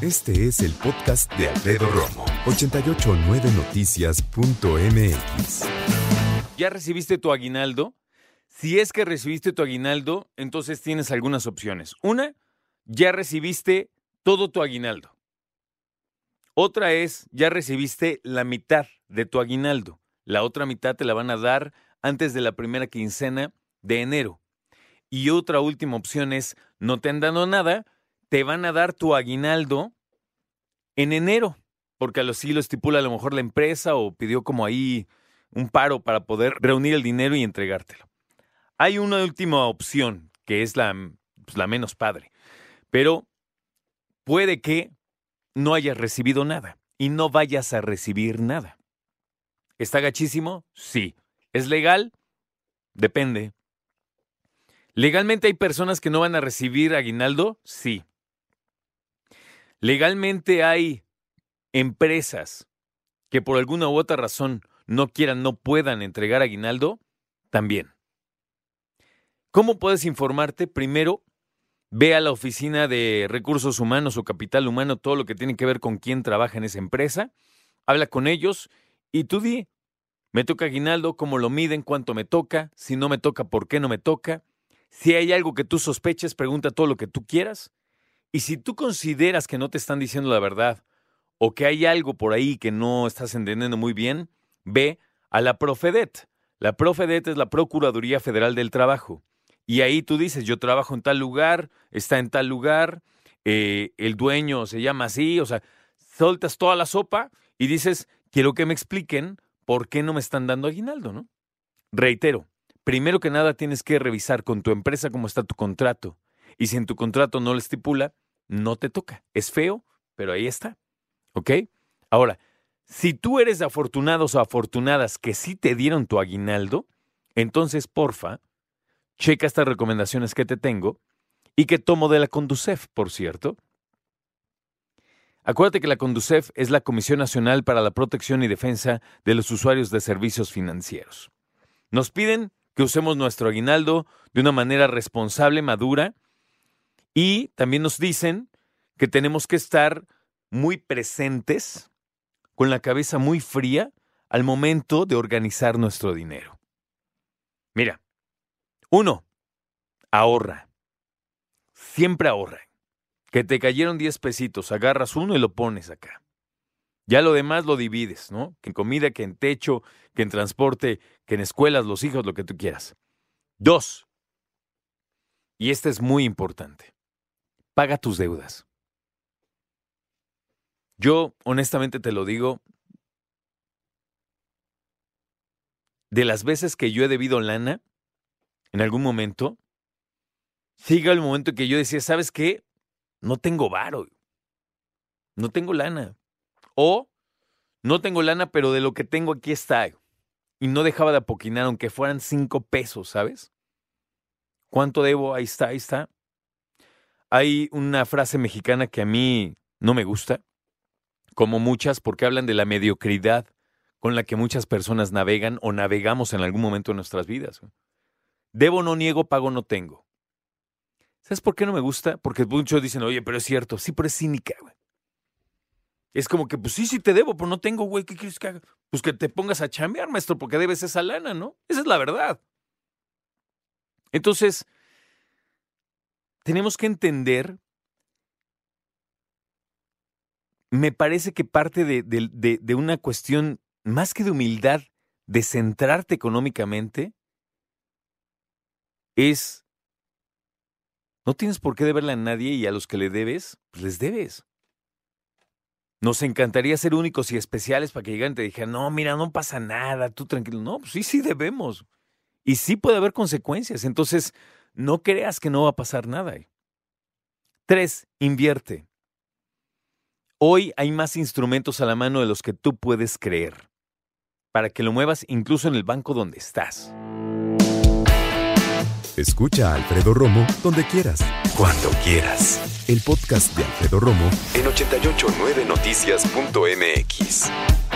Este es el podcast de Alfredo Romo. 889noticias.mx. ¿Ya recibiste tu aguinaldo? Si es que recibiste tu aguinaldo, entonces tienes algunas opciones. Una, ya recibiste todo tu aguinaldo. Otra es, ya recibiste la mitad de tu aguinaldo. La otra mitad te la van a dar antes de la primera quincena de enero. Y otra última opción es, no te han dado nada, te van a dar tu aguinaldo en enero, porque así lo estipula a lo mejor la empresa o pidió como ahí un paro para poder reunir el dinero y entregártelo. Hay una última opción, que es la, pues, la menos padre, pero puede que no hayas recibido nada y no vayas a recibir nada. ¿Está gachísimo? Sí. ¿Es legal? Depende. ¿Legalmente hay personas que no van a recibir aguinaldo? Sí. ¿Legalmente hay empresas que por alguna u otra razón no quieran, no puedan entregar aguinaldo? También. ¿Cómo puedes informarte? Primero, ve a la oficina de recursos humanos o capital humano, todo lo que tiene que ver con quién trabaja en esa empresa, habla con ellos y tú di, me toca aguinaldo, cómo lo miden, cuánto me toca, si no me toca, por qué no me toca. Si hay algo que tú sospeches, pregunta todo lo que tú quieras. Y si tú consideras que no te están diciendo la verdad o que hay algo por ahí que no estás entendiendo muy bien, ve a la Profedet. La Profedet es la Procuraduría Federal del Trabajo. Y ahí tú dices, yo trabajo en tal lugar, está en tal lugar, eh, el dueño se llama así, o sea, soltas toda la sopa y dices, quiero que me expliquen por qué no me están dando aguinaldo, ¿no? Reitero, primero que nada tienes que revisar con tu empresa cómo está tu contrato. Y si en tu contrato no lo estipula, no te toca. Es feo, pero ahí está. ¿Ok? Ahora, si tú eres afortunados o afortunadas que sí te dieron tu aguinaldo, entonces, porfa, checa estas recomendaciones que te tengo y que tomo de la Conducef, por cierto. Acuérdate que la Conducef es la Comisión Nacional para la Protección y Defensa de los Usuarios de Servicios Financieros. Nos piden que usemos nuestro aguinaldo de una manera responsable, madura, y también nos dicen que tenemos que estar muy presentes, con la cabeza muy fría, al momento de organizar nuestro dinero. Mira, uno, ahorra. Siempre ahorra. Que te cayeron 10 pesitos, agarras uno y lo pones acá. Ya lo demás lo divides, ¿no? Que en comida, que en techo, que en transporte, que en escuelas, los hijos, lo que tú quieras. Dos, y este es muy importante paga tus deudas. Yo, honestamente te lo digo, de las veces que yo he debido lana, en algún momento, siga el momento en que yo decía, ¿sabes qué? No tengo varo. No tengo lana. O no tengo lana, pero de lo que tengo aquí está. Y no dejaba de apoquinar, aunque fueran cinco pesos, ¿sabes? ¿Cuánto debo? Ahí está, ahí está. Hay una frase mexicana que a mí no me gusta, como muchas, porque hablan de la mediocridad con la que muchas personas navegan o navegamos en algún momento de nuestras vidas. Debo no niego, pago no tengo. ¿Sabes por qué no me gusta? Porque muchos dicen, oye, pero es cierto. Sí, pero es cínica, güey. Es como que, pues sí, sí te debo, pero no tengo, güey. ¿Qué quieres que haga? Pues que te pongas a chambear, maestro, porque debes esa lana, ¿no? Esa es la verdad. Entonces, tenemos que entender, me parece que parte de, una cuestión más que de humildad, de centrarte económicamente, es, no tienes por qué deberle a nadie y a los que le debes, pues les debes. Nos encantaría ser únicos y especiales para que llegaran y te dijeran, no, mira, no pasa nada, tú tranquilo. No, pues sí, sí debemos. Y sí puede haber consecuencias. Entonces, no creas que no va a pasar nada. Tres, invierte. Hoy hay más instrumentos a la mano de los que tú puedes creer, para que lo muevas incluso en el banco donde estás. Escucha a Alfredo Romo donde quieras. Cuando quieras. El podcast de Alfredo Romo en 889noticias.mx.